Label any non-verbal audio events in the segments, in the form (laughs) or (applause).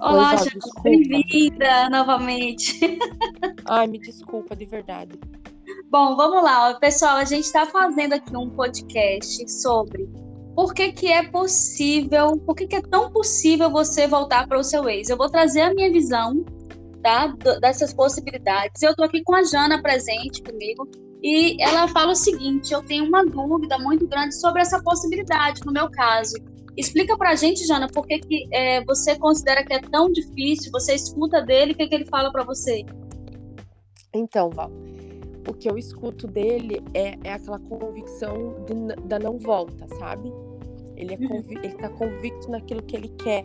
Olá, Jana, bem-vinda novamente. (laughs) Ai, me desculpa, de verdade. Bom, vamos lá, pessoal. A gente está fazendo aqui um podcast sobre por que, que é possível, por que, que é tão possível você voltar para o seu ex. Eu vou trazer a minha visão tá, dessas possibilidades. Eu estou aqui com a Jana presente comigo e ela fala o seguinte: eu tenho uma dúvida muito grande sobre essa possibilidade, no meu caso. Explica pra gente, Jana, por que, que é, você considera que é tão difícil? Você escuta dele, o que, que ele fala para você? Então, Val, o que eu escuto dele é, é aquela convicção de, da não volta, sabe? Ele, é uhum. ele tá convicto naquilo que ele quer.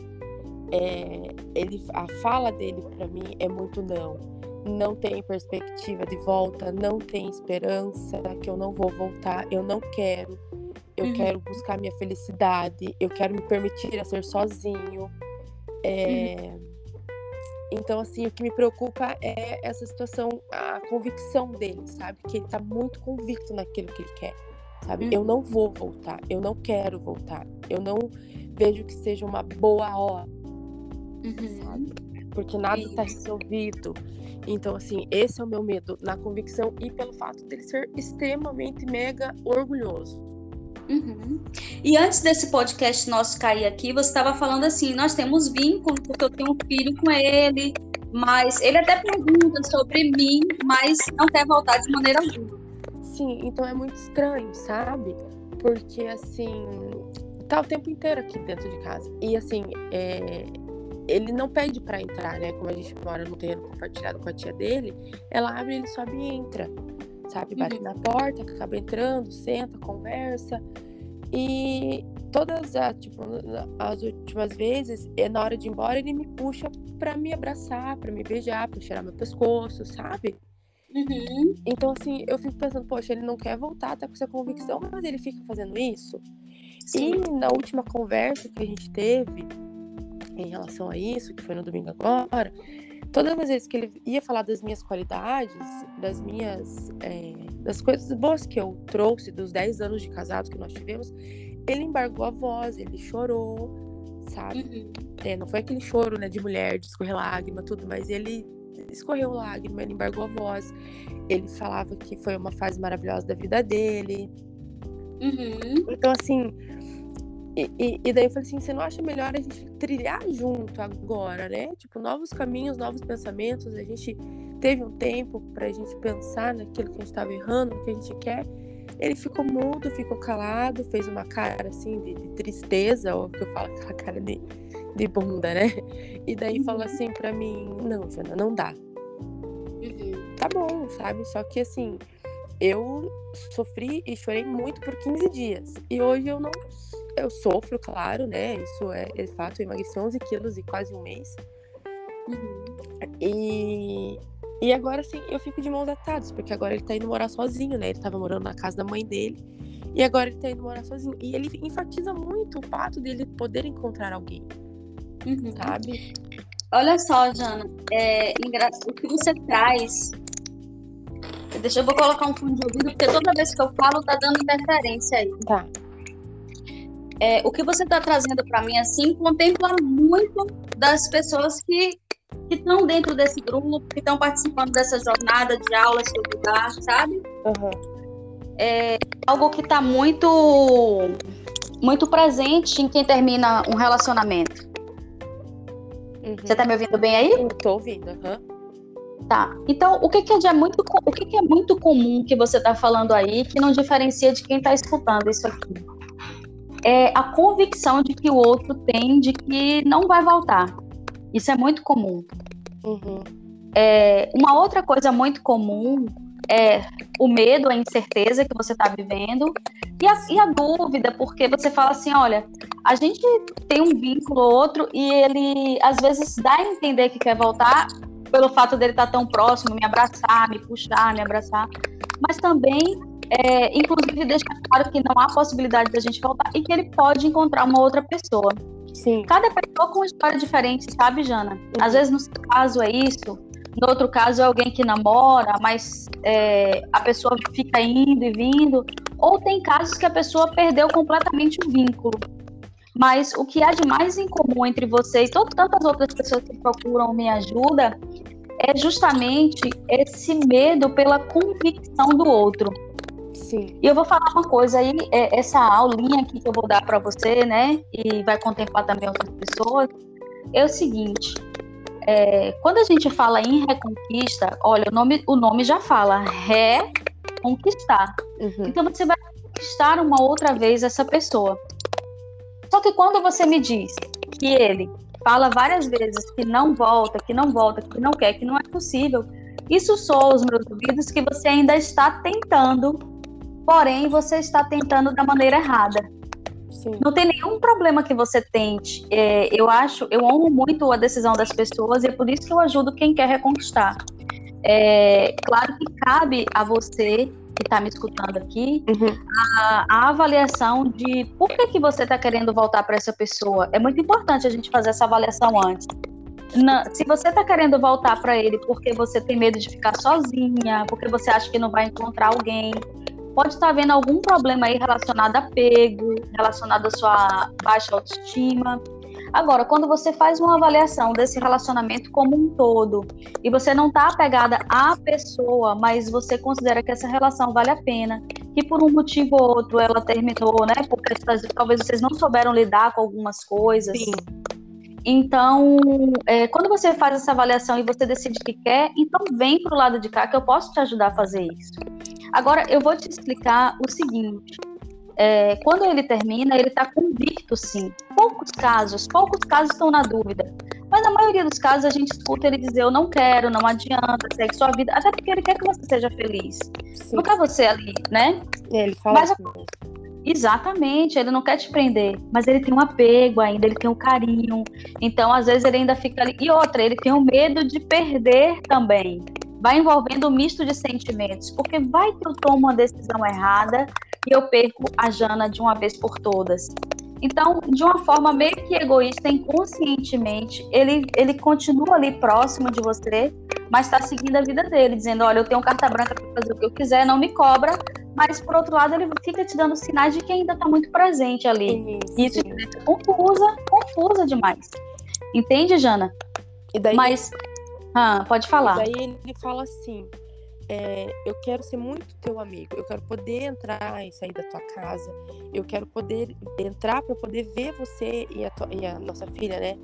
É, ele, a fala dele para mim é muito não. Não tem perspectiva de volta, não tem esperança que eu não vou voltar, eu não quero eu uhum. quero buscar minha felicidade, eu quero me permitir a ser sozinho. É... Uhum. Então, assim, o que me preocupa é essa situação, a convicção dele, sabe? Que ele tá muito convicto naquilo que ele quer, sabe? Uhum. Eu não vou voltar, eu não quero voltar, eu não vejo que seja uma boa hora, sabe? Uhum. Porque nada está resolvido. Então, assim, esse é o meu medo, na convicção e pelo fato dele ser extremamente mega orgulhoso. Uhum. E antes desse podcast nosso cair aqui, você estava falando assim: nós temos vínculo, porque eu tenho um filho com ele, mas ele até pergunta sobre mim, mas não quer voltar de maneira alguma. Sim, então é muito estranho, sabe? Porque assim, tá o tempo inteiro aqui dentro de casa. E assim, é... ele não pede para entrar, né? Como a gente mora no terreno compartilhado com a tia dele, ela abre, ele sobe e entra sabe? Bate uhum. na porta, acaba entrando, senta, conversa. E todas as, tipo, as últimas vezes, é na hora de ir embora, ele me puxa para me abraçar, para me beijar, para cheirar meu pescoço, sabe? Uhum. Então, assim, eu fico pensando, poxa, ele não quer voltar, tá com essa convicção, mas ele fica fazendo isso. Sim. E na última conversa que a gente teve em relação a isso, que foi no domingo agora, todas as vezes que ele ia falar das minhas qualidades, das minhas. É, das coisas boas que eu trouxe, dos 10 anos de casado que nós tivemos, ele embargou a voz, ele chorou, sabe? Uhum. É, não foi aquele choro, né, de mulher, de escorrer lágrima, tudo, mas ele escorreu lágrima, ele embargou a voz. Ele falava que foi uma fase maravilhosa da vida dele. Uhum. Então, assim, e, e, e, daí eu falei assim, você não acha melhor a gente trilhar junto agora, né? Tipo, novos caminhos, novos pensamentos. A gente teve um tempo pra gente pensar naquilo que a gente tava errando, no que a gente quer. Ele ficou mudo, ficou calado, fez uma cara assim de, de tristeza, ou que eu falo (laughs) aquela cara de, de bunda, né? E daí uhum. falou assim pra mim, não, Jana, não dá. Uhum. Tá bom, sabe? Só que assim, eu sofri e chorei muito por 15 dias. E hoje eu não eu sofro, claro, né? Isso é, é fato. Eu emagreci 11 quilos em quase um mês. Uhum. E, e agora, sim, eu fico de mãos atadas, porque agora ele tá indo morar sozinho, né? Ele tava morando na casa da mãe dele. E agora ele tá indo morar sozinho. E ele enfatiza muito o fato dele poder encontrar alguém. Uhum. Sabe? Olha só, Jana, é, o que você traz. Deixa eu vou colocar um fundo de ouvido, porque toda vez que eu falo tá dando interferência aí. Tá é, o que você está trazendo para mim assim contempla muito das pessoas que que estão dentro desse grupo, que estão participando dessa jornada de aulas que eu dar, sabe? Uhum. É algo que está muito muito presente em quem termina um relacionamento. Uhum. Você está me ouvindo bem aí? Estou ouvindo. Uhum. Tá. Então, o que, que é muito o que, que é muito comum que você está falando aí que não diferencia de quem está escutando isso aqui? É a convicção de que o outro tem de que não vai voltar. Isso é muito comum. Uhum. É, uma outra coisa muito comum é o medo, a incerteza que você está vivendo e a, e a, dúvida, porque você fala assim, olha, a gente tem um vínculo ou outro e ele às vezes dá a entender que quer voltar pelo fato dele estar tá tão próximo, me abraçar, me puxar, me abraçar, mas também é, inclusive deixa claro que não há possibilidade da gente voltar e que ele pode encontrar uma outra pessoa. Sim. Cada pessoa com uma história diferente, sabe, Jana? Às vezes no seu caso é isso, no outro caso é alguém que namora, mas é, a pessoa fica indo e vindo, ou tem casos que a pessoa perdeu completamente o vínculo. Mas o que há de mais em comum entre você e tantas outras pessoas que procuram minha ajuda é justamente esse medo pela convicção do outro. Sim. E eu vou falar uma coisa aí, é, essa aulinha aqui que eu vou dar para você, né, e vai contemplar também outras pessoas, é o seguinte: é, quando a gente fala em reconquista, olha, o nome, o nome já fala, reconquistar. Uhum. Então você vai conquistar uma outra vez essa pessoa. Só que quando você me diz que ele fala várias vezes que não volta, que não volta, que não quer, que não é possível, isso soa os meus ouvidos que você ainda está tentando, porém você está tentando da maneira errada. Sim. Não tem nenhum problema que você tente. É, eu acho, eu honro muito a decisão das pessoas e é por isso que eu ajudo quem quer reconquistar. É, claro que cabe a você que está me escutando aqui uhum. a, a, avaliação de por que, que você está querendo voltar para essa pessoa. É muito importante a gente fazer essa avaliação antes. Na, se você está querendo voltar para ele porque você tem medo de ficar sozinha, porque você acha que não vai encontrar alguém, pode estar havendo algum problema aí relacionado a apego, relacionado à sua baixa autoestima. Agora, quando você faz uma avaliação desse relacionamento como um todo e você não está apegada à pessoa, mas você considera que essa relação vale a pena, que por um motivo ou outro ela terminou, né? Porque talvez vocês não souberam lidar com algumas coisas. Sim. Então, é, quando você faz essa avaliação e você decide que quer, então vem para o lado de cá que eu posso te ajudar a fazer isso. Agora, eu vou te explicar o seguinte. É, quando ele termina, ele está convicto, sim. Poucos casos, poucos casos estão na dúvida. Mas na maioria dos casos a gente escuta ele dizer: Eu não quero, não adianta, segue sua vida. Até porque ele quer que você seja feliz. Sim. Não quer você ali, né? Ele fala mas, assim. Exatamente, ele não quer te prender, mas ele tem um apego ainda, ele tem um carinho. Então, às vezes, ele ainda fica ali. E outra, ele tem o um medo de perder também vai envolvendo um misto de sentimentos, porque vai que eu tomo uma decisão errada e eu perco a Jana de uma vez por todas. Então, de uma forma meio que egoísta, inconscientemente, ele, ele continua ali próximo de você, mas está seguindo a vida dele, dizendo: Olha, eu tenho carta branca para fazer o que eu quiser, não me cobra. Mas, por outro lado, ele fica te dando sinais de que ainda está muito presente ali. Isso te deixa confusa, confusa demais. Entende, Jana? E daí, mas ah, pode falar. E daí ele fala assim: é, eu quero ser muito teu amigo, eu quero poder entrar e sair da tua casa, eu quero poder entrar para poder ver você e a, tua, e a, nossa filha, né?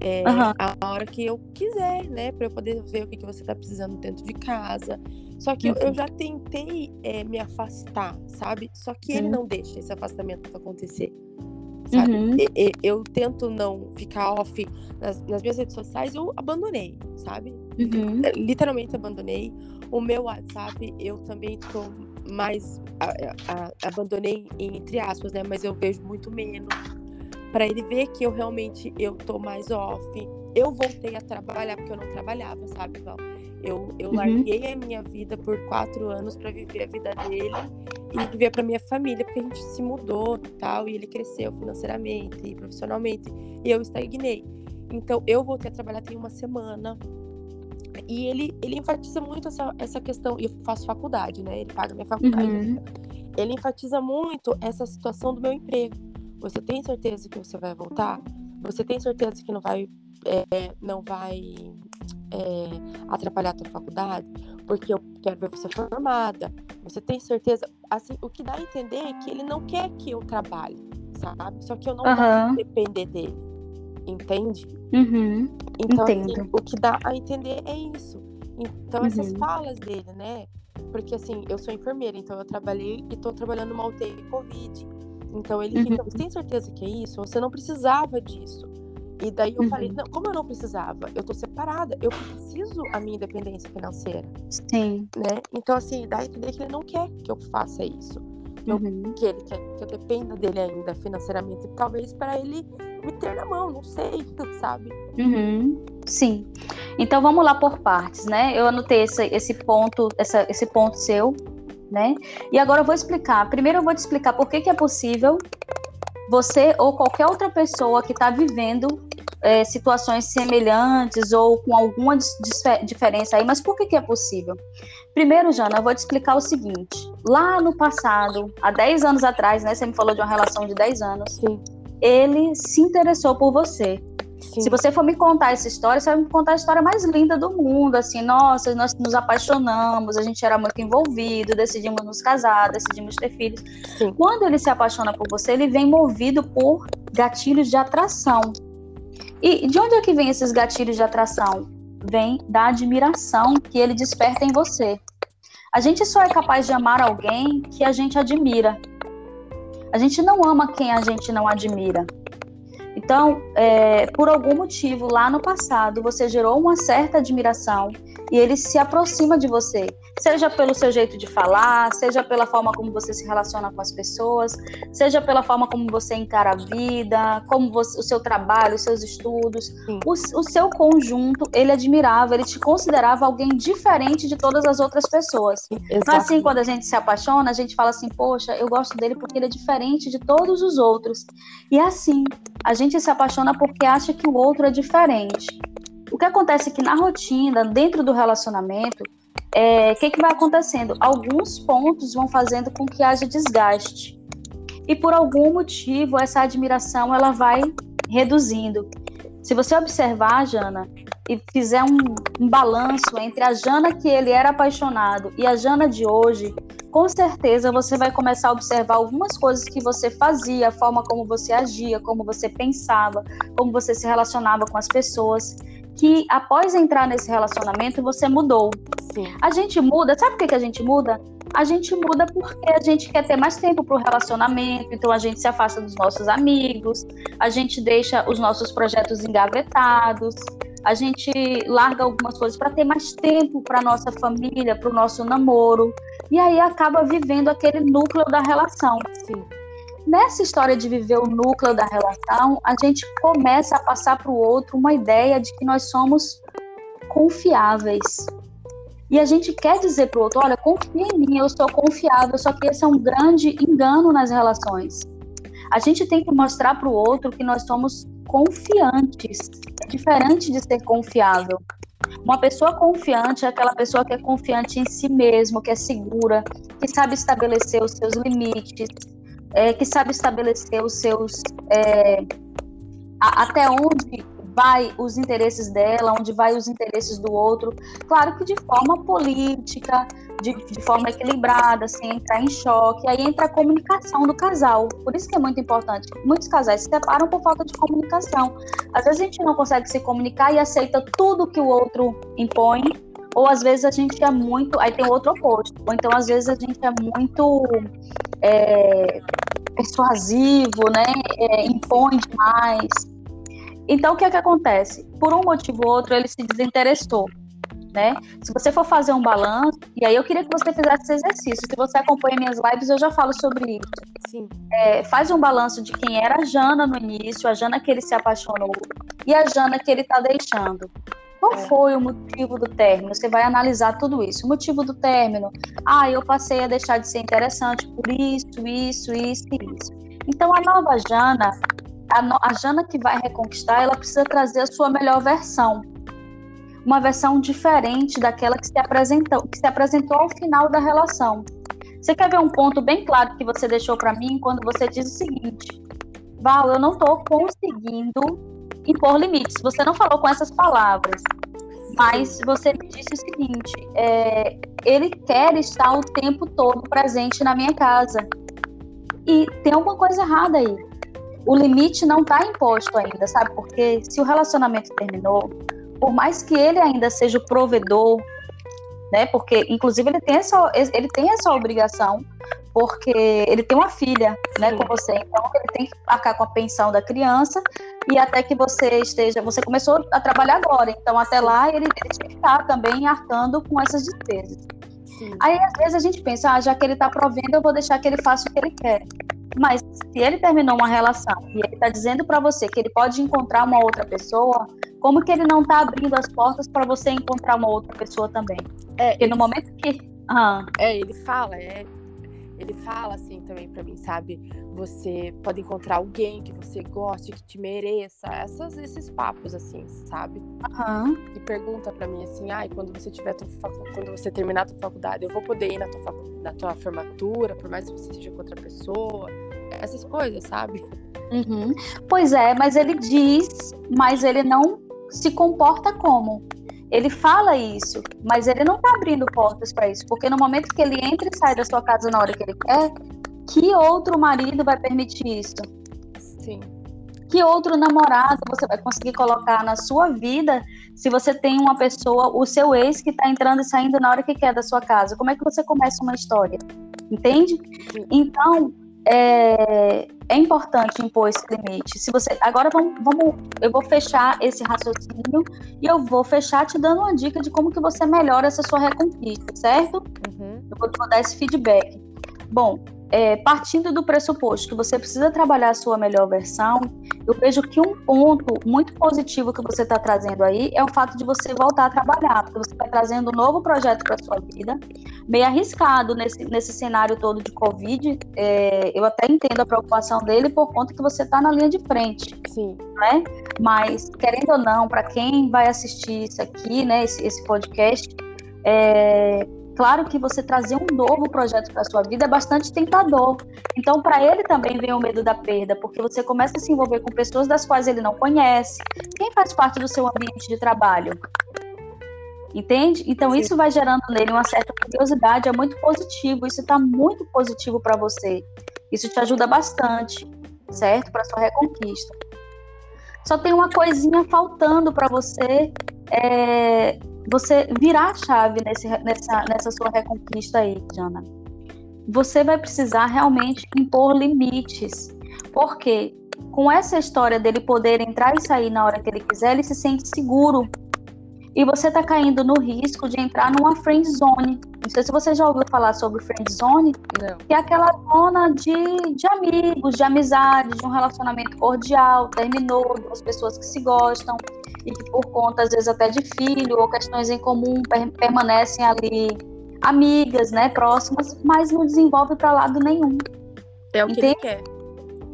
É, uhum. A hora que eu quiser, né? Para eu poder ver o que, que você tá precisando dentro de casa. Só que uhum. eu, eu, já tentei é, me afastar, sabe? Só que ele uhum. não deixa esse afastamento acontecer sabe? Uhum. Eu, eu, tento não ficar off nas, nas, minhas redes sociais, eu abandonei, sabe? Uhum. É, literalmente abandonei. O meu WhatsApp, eu também tô mais. A, a, abandonei entre aspas, né? Mas eu vejo muito menos. para ele ver que eu realmente eu tô mais off. Eu voltei a trabalhar porque eu não trabalhava, sabe, Val? Eu, eu uhum. larguei a minha vida por quatro anos para viver a vida dele e viver para minha família, porque a gente se mudou tal, e ele cresceu financeiramente e profissionalmente, e eu estagnei. Então, eu voltei a trabalhar tem uma semana, e ele, ele enfatiza muito essa, essa questão, e eu faço faculdade, né? Ele paga minha faculdade. Uhum. Ele enfatiza muito essa situação do meu emprego. Você tem certeza que você vai voltar? Você tem certeza que não vai, é, não vai é, atrapalhar a tua faculdade, porque eu quero ver você formada. Você tem certeza? Assim, o que dá a entender é que ele não quer que eu trabalhe, sabe? Só que eu não uhum. vou depender dele. Entende? Uhum. Então, assim, o que dá a entender é isso. Então, uhum. essas falas dele, né? Porque, assim, eu sou enfermeira, então eu trabalhei e tô trabalhando numa UTI Covid. Então, ele fica, uhum. você tem certeza que é isso? Você não precisava disso. E daí eu uhum. falei, não, como eu não precisava? Eu tô separada, eu preciso a minha independência financeira. Sim. Né? Então, assim, dá a entender que ele não quer que eu faça isso. Eu, uhum. Que ele quer que eu dependa dele ainda financeiramente. Talvez para ele me ter na mão, não sei, (laughs) sabe? Uhum. Sim. Então vamos lá por partes, né? Eu anotei esse, esse ponto, essa, esse ponto seu, né? E agora eu vou explicar. Primeiro eu vou te explicar por que, que é possível você ou qualquer outra pessoa que está vivendo é, situações semelhantes ou com alguma diferença aí, mas por que, que é possível? Primeiro, Jana, eu vou te explicar o seguinte. Lá no passado, há 10 anos atrás, né? Você me falou de uma relação de 10 anos. Sim. ele se interessou por você. Sim. Se você for me contar essa história, você vai me contar a história mais linda do mundo, assim, nossa, nós nos apaixonamos, a gente era muito envolvido, decidimos nos casar, decidimos ter filhos. Sim. Quando ele se apaixona por você, ele vem movido por gatilhos de atração. E de onde é que vem esses gatilhos de atração? Vem da admiração que ele desperta em você. A gente só é capaz de amar alguém que a gente admira. A gente não ama quem a gente não admira. Então, é, por algum motivo, lá no passado, você gerou uma certa admiração e ele se aproxima de você, seja pelo seu jeito de falar, seja pela forma como você se relaciona com as pessoas, seja pela forma como você encara a vida, como você, o seu trabalho, os seus estudos, o, o, seu conjunto, ele admirava, ele te considerava alguém diferente de todas as outras pessoas. Então, assim, quando a gente se apaixona, a gente fala assim, poxa, eu gosto dele porque ele é diferente de todos os outros. E é assim, a gente se apaixona porque acha que o outro é diferente. O que acontece é que na rotina, dentro do relacionamento, o é, que, que vai acontecendo? Alguns pontos vão fazendo com que haja desgaste. E por algum motivo, essa admiração ela vai reduzindo. Se você observar, Jana, e fizer um, um balanço entre a Jana que ele era apaixonado e a Jana de hoje, com certeza você vai começar a observar algumas coisas que você fazia, a forma como você agia, como você pensava, como você se relacionava com as pessoas que após entrar nesse relacionamento você mudou. Sim. A gente muda, sabe por que a gente muda? A gente muda porque a gente quer ter mais tempo para o relacionamento, então a gente se afasta dos nossos amigos, a gente deixa os nossos projetos engavetados, a gente larga algumas coisas para ter mais tempo para nossa família, para o nosso namoro, e aí acaba vivendo aquele núcleo da relação. Sim. Nessa história de viver o núcleo da relação, a gente começa a passar para o outro uma ideia de que nós somos confiáveis. E a gente quer dizer para o outro: olha, confia em mim, eu sou confiável. Só que esse é um grande engano nas relações. A gente tem que mostrar para o outro que nós somos confiantes. É diferente de ser confiável. Uma pessoa confiante é aquela pessoa que é confiante em si mesmo, que é segura, que sabe estabelecer os seus limites, é, que sabe estabelecer os seus. É, a, até onde vai os interesses dela, onde vai os interesses do outro. Claro que de forma política, de, de, forma equilibrada, sem entrar em choque. Aí entra a comunicação do casal. Por isso que é muito importante. Muitos casais se separam por falta de comunicação. Às vezes a gente não consegue se comunicar e aceita tudo que o outro impõe. Ou às vezes a gente é muito. Aí tem o outro oposto. Ou então às vezes a gente é muito. É, persuasivo, né? É, impõe demais. Então, o que é que acontece? Por um motivo ou outro, ele se desinteressou. Né? Se você for fazer um balanço, e aí eu queria que você fizesse esse exercício. Se você acompanha minhas lives, eu já falo sobre isso. Sim. É, faz um balanço de quem era a Jana no início, a Jana que ele se apaixonou e a Jana que ele está deixando. Qual é. foi o motivo do término? Você vai analisar tudo isso. O motivo do término. Ah, eu passei a deixar de ser interessante por isso, isso, isso e isso. Então, a nova Jana, a, a Jana que vai reconquistar, ela precisa trazer a sua melhor versão. Uma versão diferente daquela que se apresentou, que se apresentou ao final da relação. Você quer ver um ponto bem claro que você deixou para mim quando você diz o seguinte: Val, eu não estou conseguindo impor limites. Você não falou com essas palavras, mas você me disse o seguinte: é, ele quer estar o tempo todo presente na minha casa. E tem alguma coisa errada aí. O limite não está imposto ainda, sabe? Porque se o relacionamento terminou, por mais que ele ainda seja o provedor, né? Porque, inclusive, ele tem essa, ele tem essa obrigação, porque ele tem uma filha, né, com você. Então, ele tem que arcar com a pensão da criança e até que você esteja. Você começou a trabalhar agora, então até lá ele, ele tinha que estar também arcando com essas despesas. Sim. Aí, às vezes, a gente pensa, ah, já que ele está provendo, eu vou deixar que ele faça o que ele quer. Mas se ele terminou uma relação e ele está dizendo para você que ele pode encontrar uma outra pessoa, como que ele não está abrindo as portas para você encontrar uma outra pessoa também? É, Porque no momento que. Ah. É, ele fala, é, ele fala assim também para mim, sabe? Você pode encontrar alguém que você goste, que te mereça, essas, esses papos assim, sabe? Uhum. E pergunta para mim assim, ai, quando você tiver quando você terminar a tua faculdade, eu vou poder ir na tua, na tua formatura, por mais que você seja com outra pessoa, essas coisas, sabe? Uhum. Pois é, mas ele diz, mas ele não se comporta como. Ele fala isso, mas ele não está abrindo portas para isso, porque no momento que ele entra e sai da sua casa na hora que ele quer, que outro marido vai permitir isso? Sim. Que outro namorado você vai conseguir colocar na sua vida se você tem uma pessoa, o seu ex, que está entrando e saindo na hora que quer da sua casa? Como é que você começa uma história? Entende? Sim. Então, é, é importante impor esse limite. Se você agora vamos, vamos, eu vou fechar esse raciocínio e eu vou fechar te dando uma dica de como que você melhora essa sua reconquista, certo? Uhum. Eu vou te dar esse feedback. Bom, é, partindo do pressuposto que você precisa trabalhar a sua melhor versão, eu vejo que um ponto muito positivo que você está trazendo aí é o fato de você voltar a trabalhar, porque você está trazendo um novo projeto para sua vida, meio arriscado nesse, nesse cenário todo de Covid. É, eu até entendo a preocupação dele por conta que você está na linha de frente. Sim. Né? Mas, querendo ou não, para quem vai assistir isso aqui, né, esse, esse podcast, é, Claro que você trazer um novo projeto para sua vida é bastante tentador. Então, para ele também vem o medo da perda, porque você começa a se envolver com pessoas das quais ele não conhece. Quem faz parte do seu ambiente de trabalho? Entende? Então, Sim. isso vai gerando nele uma certa curiosidade, é muito positivo. Isso está muito positivo para você. Isso te ajuda bastante, certo? Para sua reconquista. Só tem uma coisinha faltando para você é, você virar a chave nesse, nessa, nessa sua reconquista aí, Jana. Você vai precisar realmente impor limites. Porque com essa história dele poder entrar e sair na hora que ele quiser, ele se sente seguro. E você está caindo no risco de entrar numa friend zone. Não sei se você já ouviu falar sobre friend zone, Não. que é aquela zona de, de amigos, de amizade, de um relacionamento cordial, terminou, duas pessoas que se gostam e que por conta, às vezes, até de filho ou questões em comum, per permanecem ali amigas, né, próximas, mas não desenvolve para lado nenhum. É o que Entende? ele quer.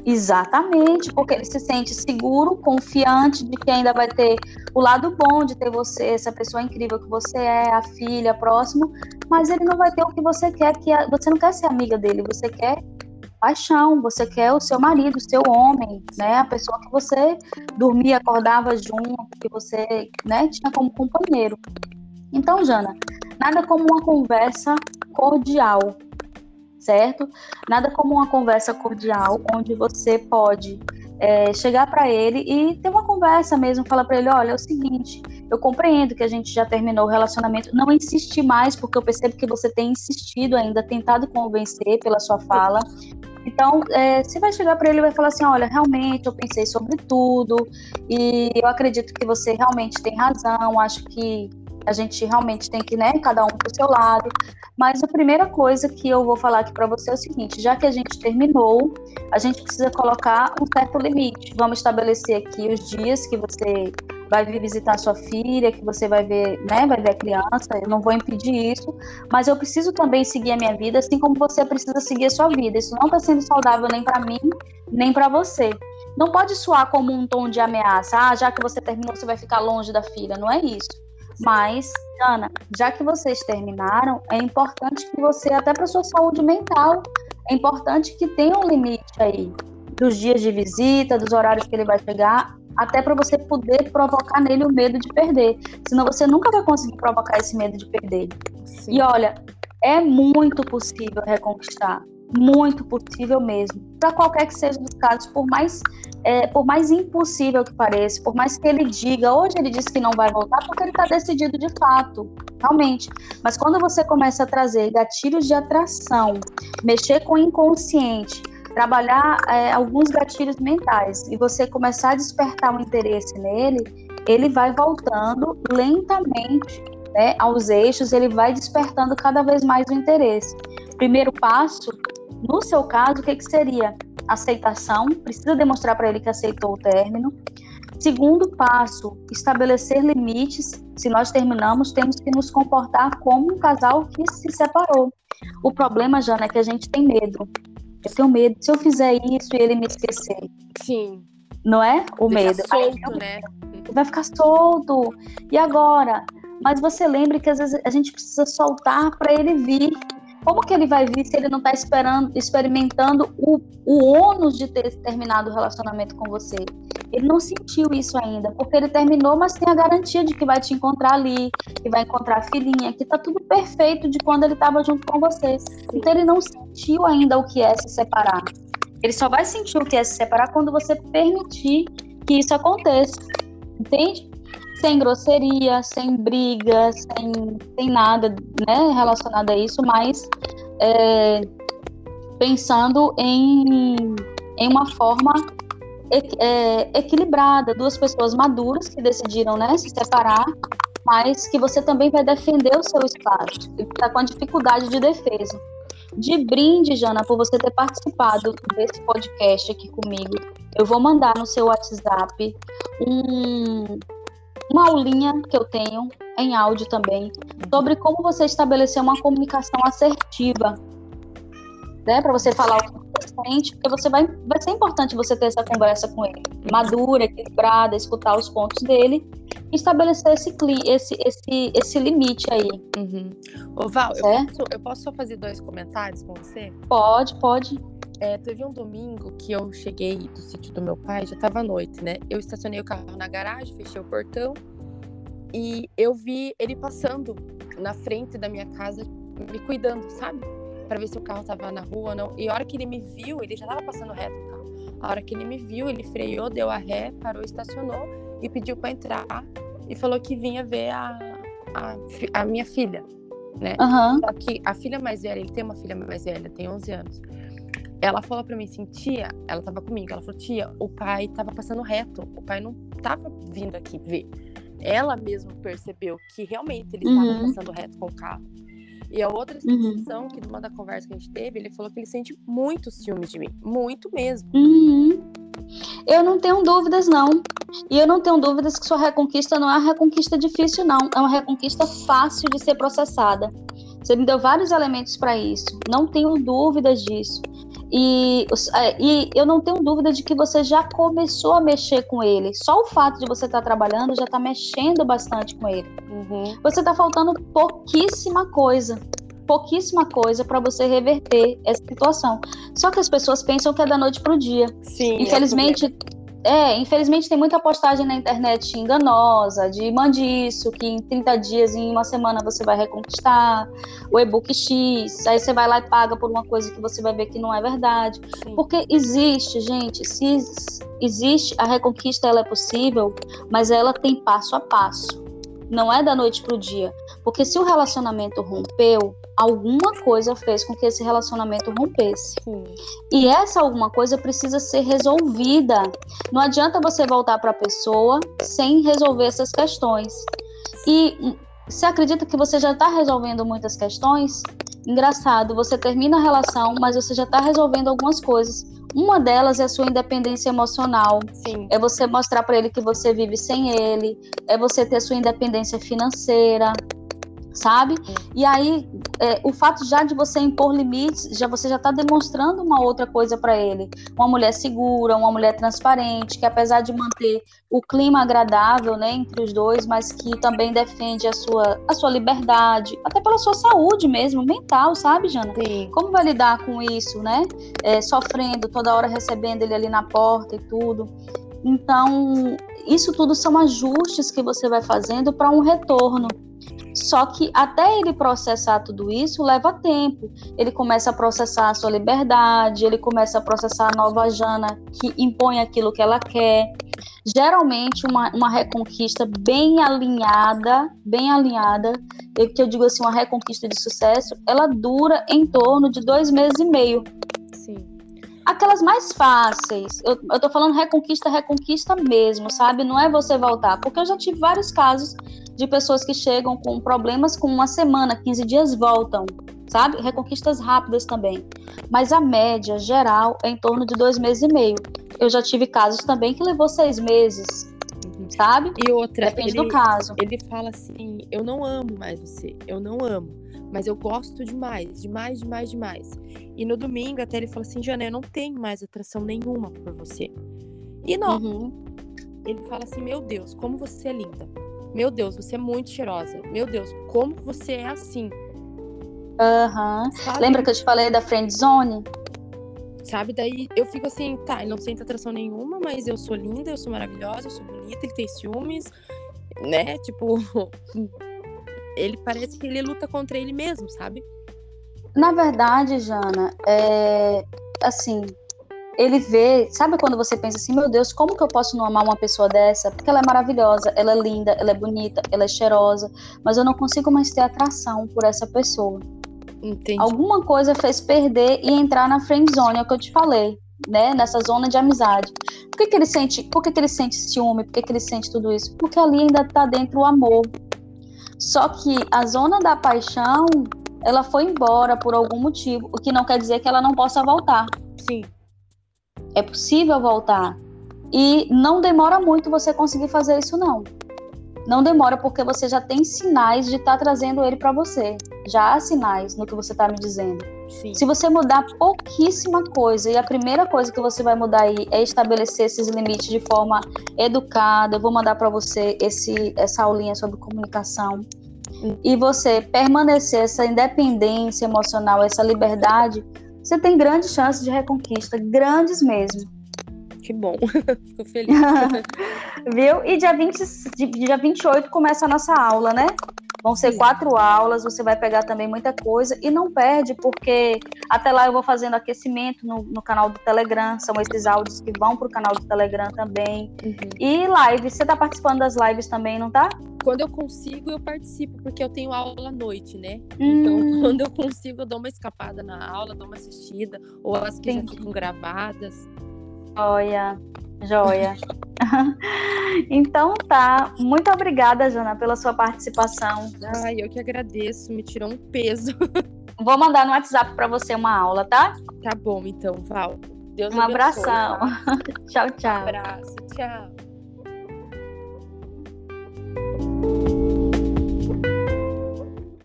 Exatamente, porque ele se sente seguro, confiante de que ainda vai ter o lado bom de ter você, essa pessoa incrível que você é, a filha, próximo, mas ele não vai ter o que você quer, que você não quer ser amiga dele, você quer paixão, você quer o seu marido, o seu homem, né? A pessoa que você dormia, acordava junto, que você, né, tinha como companheiro. Então, Jana, nada como uma conversa cordial, certo? Nada como uma conversa cordial onde você pode é, chegar para ele e ter uma conversa mesmo, falar para ele, olha, é o seguinte, eu compreendo que a gente já terminou o relacionamento, não insistir mais, porque eu percebo que você tem insistido ainda, tentado convencer pela sua fala, então, é, você vai chegar para ele e vai falar assim: olha, realmente eu pensei sobre tudo e eu acredito que você realmente tem razão. Acho que a gente realmente tem que, né, cada um pro seu lado. Mas a primeira coisa que eu vou falar aqui para você é o seguinte: já que a gente terminou, a gente precisa colocar um certo limite. Vamos estabelecer aqui os dias que você vai vir visitar sua filha, que você vai ver, né, vai ver a criança, eu não vou impedir isso, mas eu preciso também seguir a minha vida, assim como você precisa seguir a sua vida. Isso não está sendo saudável nem para mim, nem para você. Não pode soar como um tom de ameaça. Ah, já que você terminou, você vai ficar longe da filha. Não é isso. Mas, Ana, já que vocês terminaram, é importante que você, até para sua saúde mental, é importante que tenha um limite aí dos dias de visita, dos horários que ele vai chegar até para você poder provocar nele o medo de perder. Senão você nunca vai conseguir provocar esse medo de perder. Sim. E olha, é muito possível reconquistar. Muito possível mesmo. Para qualquer que seja dos casos, por mais, é, por mais impossível que pareça, por mais que ele diga, hoje ele disse que não vai voltar, porque ele está decidido de fato, realmente. Mas quando você começa a trazer gatilhos de atração, mexer com o inconsciente, trabalhar é, alguns gatilhos mentais e você começar a despertar um interesse nele, ele vai voltando lentamente né, aos eixos, ele vai despertando cada vez mais o interesse. Primeiro passo, no seu caso, o que, que seria? Aceitação, precisa demonstrar para ele que aceitou o término. Segundo passo, estabelecer limites. Se nós terminamos, temos que nos comportar como um casal que se separou. O problema, Jana, é que a gente tem medo. Eu tenho medo. Se eu fizer isso e ele me esquecer. Sim. Não é? O Fica medo. Solto, né? Vai ficar solto. E agora? Mas você lembre que às vezes a gente precisa soltar para ele vir. Como que ele vai vir se ele não está experimentando o, o ônus de ter terminado o relacionamento com você? Ele não sentiu isso ainda, porque ele terminou, mas tem a garantia de que vai te encontrar ali, que vai encontrar a filhinha, que tá tudo perfeito de quando ele estava junto com você. Então ele não sentiu ainda o que é se separar. Ele só vai sentir o que é se separar quando você permitir que isso aconteça. Entende? Sem grosseria, sem briga, sem, sem nada né, relacionado a isso, mas é, pensando em, em uma forma é, equilibrada, duas pessoas maduras que decidiram né, se separar, mas que você também vai defender o seu espaço, está com a dificuldade de defesa. De brinde, Jana, por você ter participado desse podcast aqui comigo, eu vou mandar no seu WhatsApp um, uma aulinha que eu tenho em áudio também sobre como você estabelecer uma comunicação assertiva, né, para você falar o sente, porque você vai, vai ser importante você ter essa conversa com ele, madura, equilibrada, escutar os pontos dele e estabelecer esse, esse, esse, esse limite aí. Uhum. Ô, Val, eu posso, eu posso só fazer dois comentários com você? Pode, pode. É, teve um domingo que eu cheguei do sítio do meu pai, já tava noite, né? Eu estacionei o carro na garagem, fechei o portão e eu vi ele passando na frente da minha casa, me cuidando, sabe? para ver se o carro tava na rua ou não. E a hora que ele me viu, ele já tava passando reto o carro. A hora que ele me viu, ele freou, deu a ré, parou, estacionou e pediu para entrar e falou que vinha ver a, a, a minha filha, né? Uhum. Só que a filha mais velha, ele tem uma filha mais velha, tem 11 anos. Ela falou para mim assim, tia, ela tava comigo, ela falou, tia, o pai tava passando reto, o pai não tava vindo aqui ver. Ela mesmo percebeu que realmente ele estava uhum. passando reto com o carro. E a outra situação, uhum. que numa da conversa que a gente teve, ele falou que ele sente muito ciúmes de mim. Muito mesmo. Uhum. Eu não tenho dúvidas, não. E eu não tenho dúvidas que sua reconquista não é uma reconquista difícil, não. É uma reconquista fácil de ser processada. Você me deu vários elementos para isso. Não tenho dúvidas disso. E, é, e eu não tenho dúvida de que você já começou a mexer com ele. Só o fato de você estar tá trabalhando já está mexendo bastante com ele. Uhum. Você está faltando pouquíssima coisa. Pouquíssima coisa para você reverter essa situação. Só que as pessoas pensam que é da noite para o dia. Sim, Infelizmente, é é, infelizmente tem muita postagem na internet enganosa, de mande isso, que em 30 dias, em uma semana você vai reconquistar, o e-book X, aí você vai lá e paga por uma coisa que você vai ver que não é verdade. Sim. Porque existe, gente, se existe, a reconquista ela é possível, mas ela tem passo a passo. Não é da noite para o dia. Porque se o relacionamento rompeu, alguma coisa fez com que esse relacionamento rompesse. Sim. E essa alguma coisa precisa ser resolvida. Não adianta você voltar para a pessoa sem resolver essas questões. E você acredita que você já está resolvendo muitas questões? Engraçado, você termina a relação, mas você já está resolvendo algumas coisas. Uma delas é a sua independência emocional. Sim. É você mostrar para ele que você vive sem ele. É você ter sua independência financeira sabe? E aí, é, o fato já de você impor limites, já você já está demonstrando uma outra coisa para ele. Uma mulher segura, uma mulher transparente, que apesar de manter o clima agradável, né, entre os dois, mas que também defende a sua, a sua liberdade, até pela sua saúde mesmo, mental, sabe, Jana? Sim. Como vai lidar com isso, né? É, sofrendo, toda hora recebendo ele ali na porta e tudo. Então, isso tudo são ajustes que você vai fazendo para um retorno. Só que até ele processar tudo isso leva tempo. Ele começa a processar a sua liberdade, ele começa a processar a nova Jana que impõe aquilo que ela quer. Geralmente uma, uma reconquista bem alinhada, bem alinhada, eu, que eu digo assim, uma reconquista de sucesso, ela dura em torno de dois meses e meio. Sim aquelas mais fáceis. Eu, eu tô falando reconquista, reconquista mesmo, sabe? Não é você voltar. Porque eu já tive vários casos de pessoas que chegam com problemas com uma semana, 15 dias voltam, sabe? Reconquistas rápidas também. Mas a média geral é em torno de dois meses e meio. Eu já tive casos também que levou seis meses, uhum. sabe? E outra, depende ele, do caso. Ele fala assim: eu não amo mais você, eu não amo, mas eu gosto demais, demais, demais, demais. E no domingo até ele fala assim: Jana, eu não tenho mais atração nenhuma por você. E não. Uhum. Ele fala assim: meu Deus, como você é linda. Meu Deus, você é muito cheirosa. Meu Deus, como você é assim? Aham. Lembra que eu te falei da friend zone? Sabe? Daí eu fico assim, tá, ele não sente atração nenhuma, mas eu sou linda, eu sou maravilhosa, eu sou bonita, ele tem ciúmes, né? Tipo, (laughs) ele parece que ele luta contra ele mesmo, sabe? Na verdade, Jana, é assim, ele vê, sabe quando você pensa assim, meu Deus, como que eu posso não amar uma pessoa dessa? Porque ela é maravilhosa, ela é linda, ela é bonita, ela é cheirosa, mas eu não consigo mais ter atração por essa pessoa. Entendi. Alguma coisa fez perder e entrar na friend zone, é o que eu te falei, né? Nessa zona de amizade. Por que, que ele sente, por que, que ele sente ciúme? Por que, que ele sente tudo isso? Porque ali ainda tá dentro o amor. Só que a zona da paixão, ela foi embora por algum motivo, o que não quer dizer que ela não possa voltar. Sim. É possível voltar. E não demora muito você conseguir fazer isso, não. Não demora porque você já tem sinais de estar tá trazendo ele para você. Já há sinais no que você está me dizendo. Sim. Se você mudar pouquíssima coisa, e a primeira coisa que você vai mudar aí é estabelecer esses limites de forma educada. Eu vou mandar para você esse, essa aulinha sobre comunicação. E você permanecer essa independência emocional, essa liberdade, você tem grandes chances de reconquista, grandes mesmo. Que bom. (laughs) Fico feliz. (laughs) Viu? E dia, 20, dia 28 começa a nossa aula, né? Vão ser Sim. quatro aulas, você vai pegar também muita coisa e não perde, porque até lá eu vou fazendo aquecimento no, no canal do Telegram, são esses áudios que vão para o canal do Telegram também. Uhum. E live, você está participando das lives também, não tá? Quando eu consigo, eu participo, porque eu tenho aula à noite, né? Então, hum. Então, (laughs) quando eu consigo, eu dou uma escapada na aula, dou uma assistida, ou as que já ficam gravadas. Joia, joia. (laughs) então tá, muito obrigada, Jana, pela sua participação. Ai, eu que agradeço, me tirou um peso. (laughs) Vou mandar no WhatsApp para você uma aula, tá? Tá bom, então, Val. Deus um abençoe. (laughs) tchau, tchau. Um abraço, tchau.